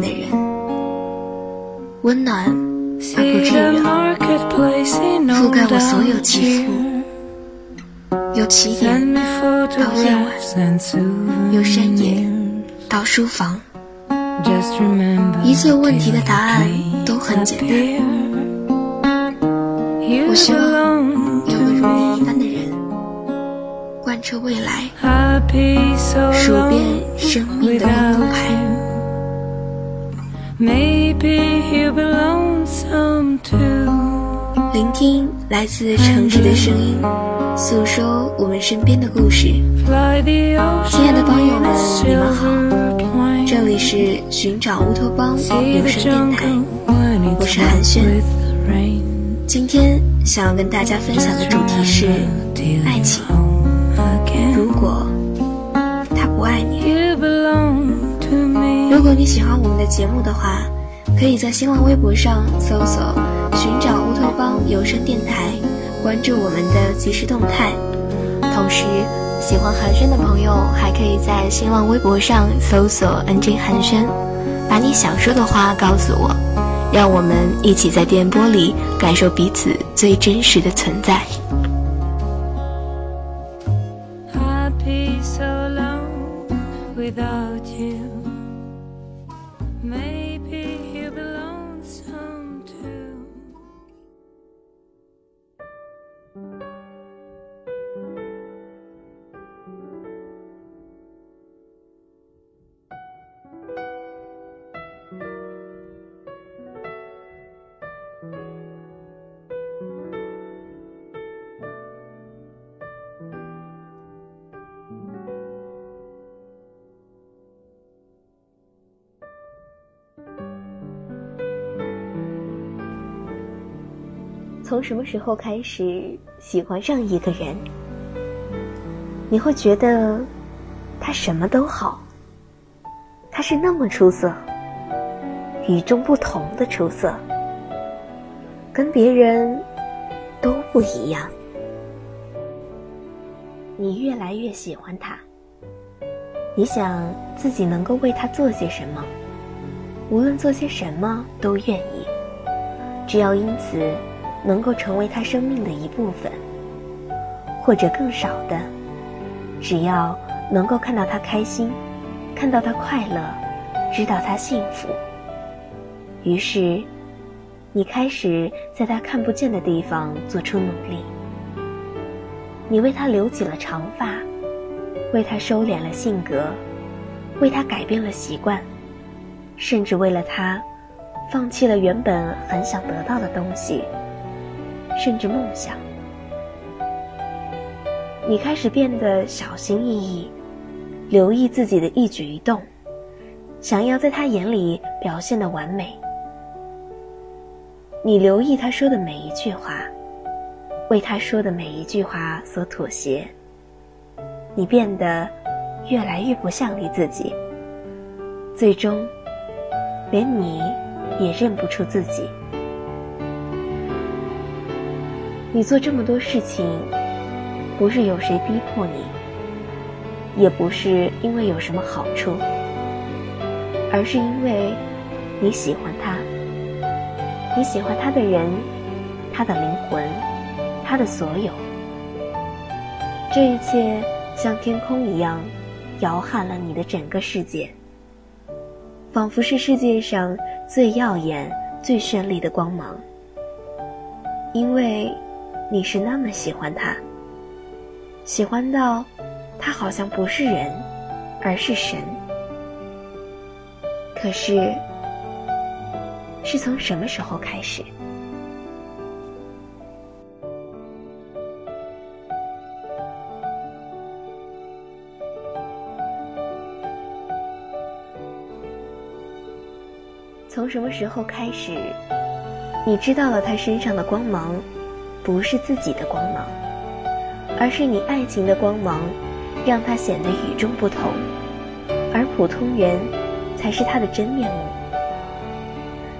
的人，温暖而不炙热，覆盖我所有肌肤。由起点到夜晚，由山野到书房，一切问题的答案都很简单。我希望有个如你一般的人，贯彻未来，数遍生命的路牌。聆听来自城市的声音，诉说我们身边的故事。亲爱的朋友们，你们好，这里是寻找乌托邦有声电台，我是韩轩。今天想要跟大家分享的主题是爱情。如果你喜欢我们的节目的话。可以在新浪微博上搜索“寻找乌托邦有声电台”，关注我们的即时动态。同时，喜欢寒暄的朋友还可以在新浪微博上搜索 “nj 寒暄”，把你想说的话告诉我，让我们一起在电波里感受彼此最真实的存在。从什么时候开始喜欢上一个人？你会觉得他什么都好，他是那么出色，与众不同的出色，跟别人都不一样。你越来越喜欢他，你想自己能够为他做些什么，无论做些什么都愿意，只要因此。能够成为他生命的一部分，或者更少的，只要能够看到他开心，看到他快乐，知道他幸福。于是，你开始在他看不见的地方做出努力。你为他留起了长发，为他收敛了性格，为他改变了习惯，甚至为了他，放弃了原本很想得到的东西。甚至梦想，你开始变得小心翼翼，留意自己的一举一动，想要在他眼里表现的完美。你留意他说的每一句话，为他说的每一句话所妥协。你变得越来越不像你自己，最终，连你也认不出自己。你做这么多事情，不是有谁逼迫你，也不是因为有什么好处，而是因为你喜欢他，你喜欢他的人，他的灵魂，他的所有。这一切像天空一样，摇撼了你的整个世界，仿佛是世界上最耀眼、最绚丽的光芒，因为。你是那么喜欢他，喜欢到他好像不是人，而是神。可是，是从什么时候开始？从什么时候开始，你知道了他身上的光芒？不是自己的光芒，而是你爱情的光芒，让它显得与众不同，而普通人才是他的真面目。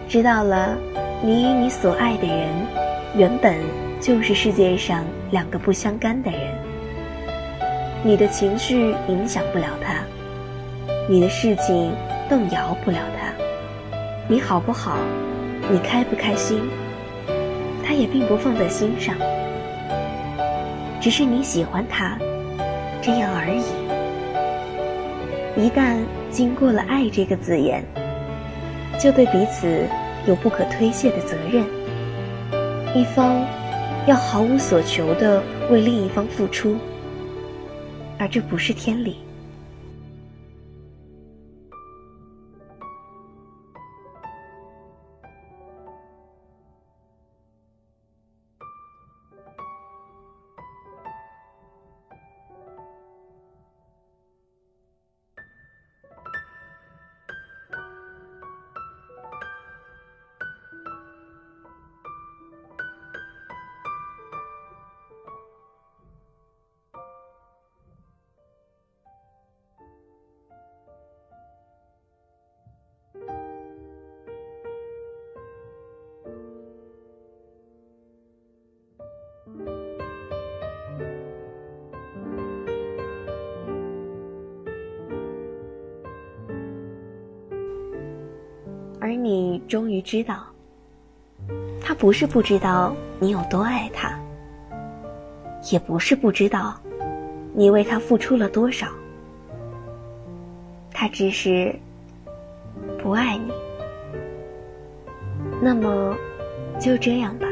知道了，你与你所爱的人，原本就是世界上两个不相干的人。你的情绪影响不了他，你的事情动摇不了他。你好不好，你开不开心，也并不放在心上。只是你喜欢他，这样而已。一旦经过了“爱”这个字眼，就对彼此有不可推卸的责任。一方要毫无所求的为另一方付出，而这不是天理。你终于知道，他不是不知道你有多爱他，也不是不知道你为他付出了多少，他只是不爱你。那么，就这样吧，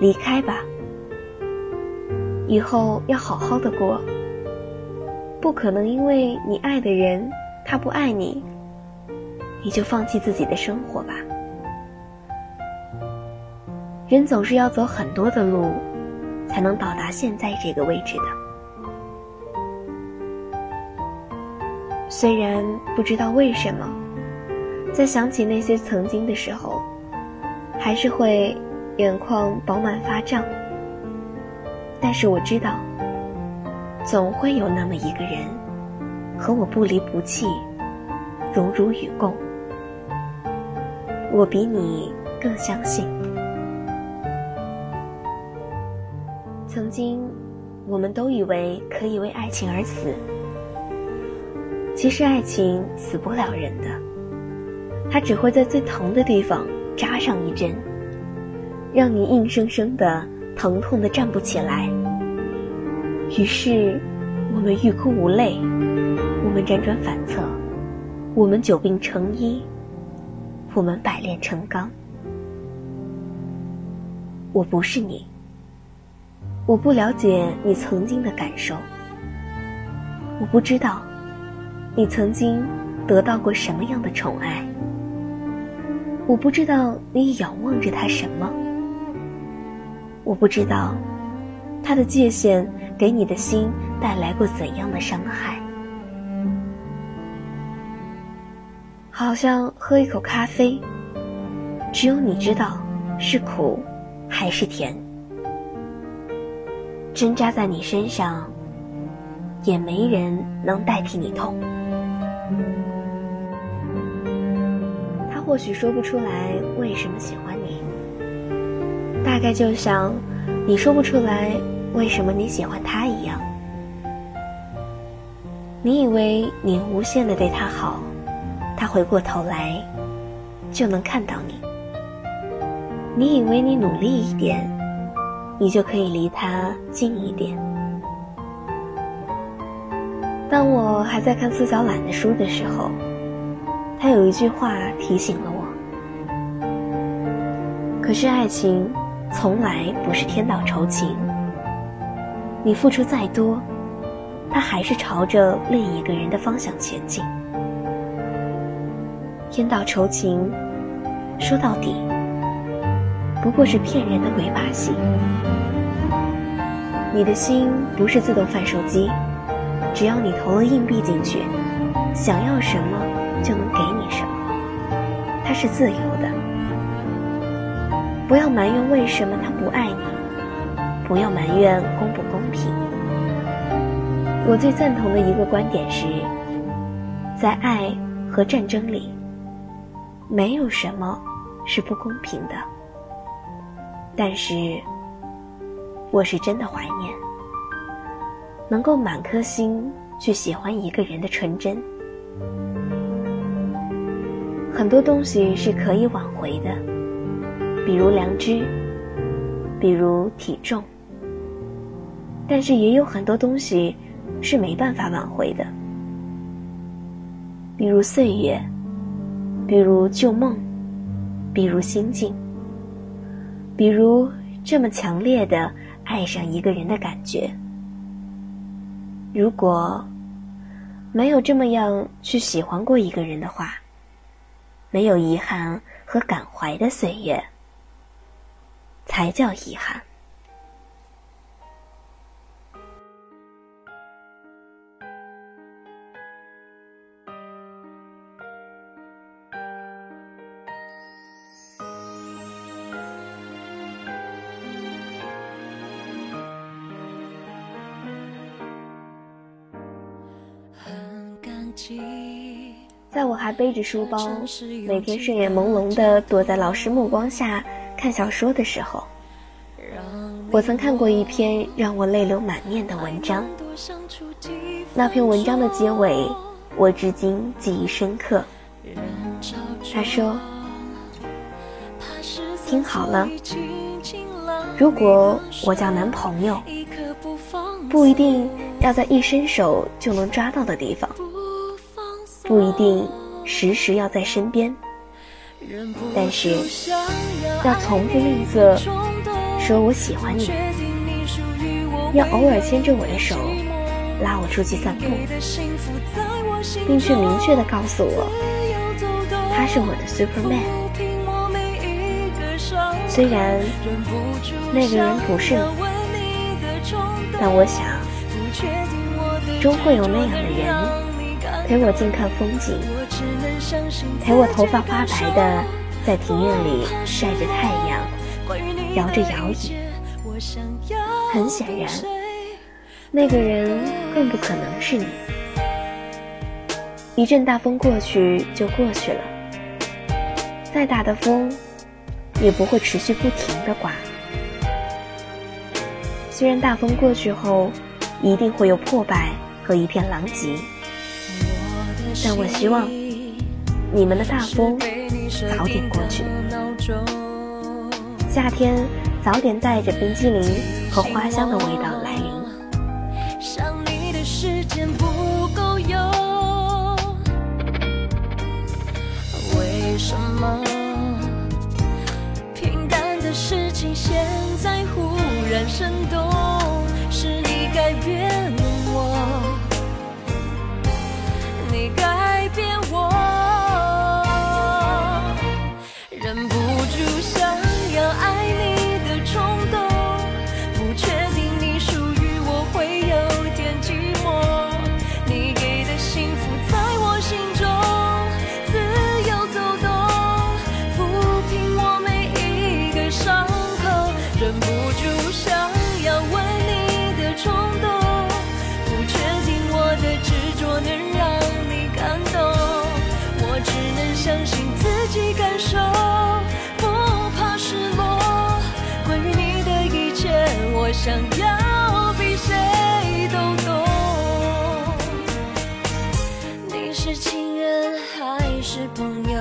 离开吧。以后要好好的过，不可能因为你爱的人他不爱你。你就放弃自己的生活吧。人总是要走很多的路，才能到达现在这个位置的。虽然不知道为什么，在想起那些曾经的时候，还是会眼眶饱满发胀。但是我知道，总会有那么一个人，和我不离不弃，荣辱与共。我比你更相信。曾经，我们都以为可以为爱情而死。其实，爱情死不了人的，它只会在最疼的地方扎上一针，让你硬生生的疼痛的站不起来。于是，我们欲哭无泪，我们辗转反侧，我们久病成医。我们百炼成钢。我不是你，我不了解你曾经的感受，我不知道你曾经得到过什么样的宠爱，我不知道你仰望着他什么，我不知道他的界限给你的心带来过怎样的伤害。好像喝一口咖啡，只有你知道是苦还是甜。针扎在你身上，也没人能代替你痛。他或许说不出来为什么喜欢你，大概就像你说不出来为什么你喜欢他一样。你以为你无限的对他好。他回过头来，就能看到你。你以为你努力一点，你就可以离他近一点。当我还在看苏小懒的书的时候，他有一句话提醒了我。可是爱情，从来不是天道酬勤。你付出再多，他还是朝着另一个人的方向前进。天道酬勤，说到底，不过是骗人的鬼把戏。你的心不是自动贩售机，只要你投了硬币进去，想要什么就能给你什么。它是自由的。不要埋怨为什么他不爱你，不要埋怨公不公平。我最赞同的一个观点是，在爱。和战争里，没有什么是不公平的。但是，我是真的怀念能够满颗心去喜欢一个人的纯真。很多东西是可以挽回的，比如良知，比如体重。但是也有很多东西是没办法挽回的，比如岁月，比如旧梦，比如心境，比如这么强烈的爱上一个人的感觉。如果没有这么样去喜欢过一个人的话，没有遗憾和感怀的岁月，才叫遗憾。在我还背着书包，每天睡眼朦胧的躲在老师目光下看小说的时候，我曾看过一篇让我泪流满面的文章。那篇文章的结尾，我至今记忆深刻。他说：“听好了，如果我交男朋友，不一定要在一伸手就能抓到的地方。”不一定时时要在身边，但是要从不吝啬说我喜欢你，要偶尔牵着我的手拉我出去散步，并且明确的告诉我他是我的 Superman。虽然那个人不是你，但我想终会有那样的人。陪我静看风景，陪我头发花白的在庭院里晒着太阳，摇着摇椅。很显然，那个人更不可能是你。一阵大风过去就过去了，再大的风也不会持续不停的刮。虽然大风过去后，一定会有破败和一片狼藉。但我希望你们的大风早点过去，夏天早点带着冰激凌和花香的味道来临。为什么平淡的事情现在忽然生动？是你改变想要比谁都懂。你是情人还是朋友？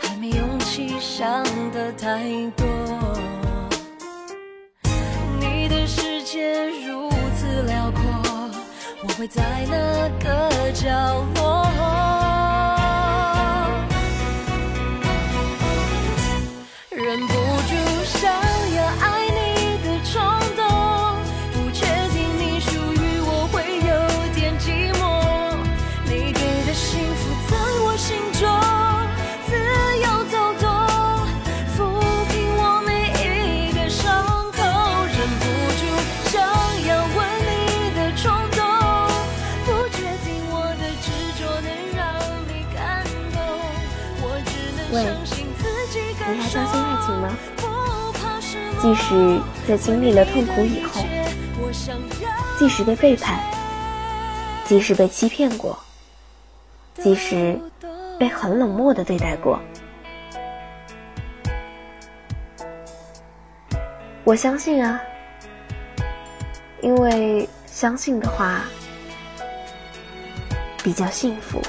还没勇气想的太多。你的世界如此辽阔，我会在哪个角落？即使在经历了痛苦以后，即使被背叛，即使被欺骗过，即使被很冷漠的对待过。我相信啊，因为相信的话比较幸福。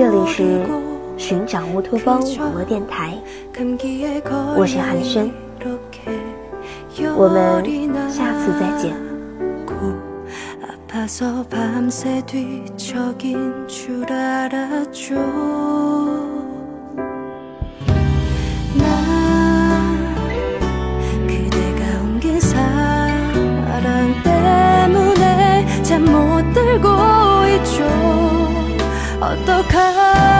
这里是寻找乌托邦网络电台，我是寒暄，我们下次再见。我都看。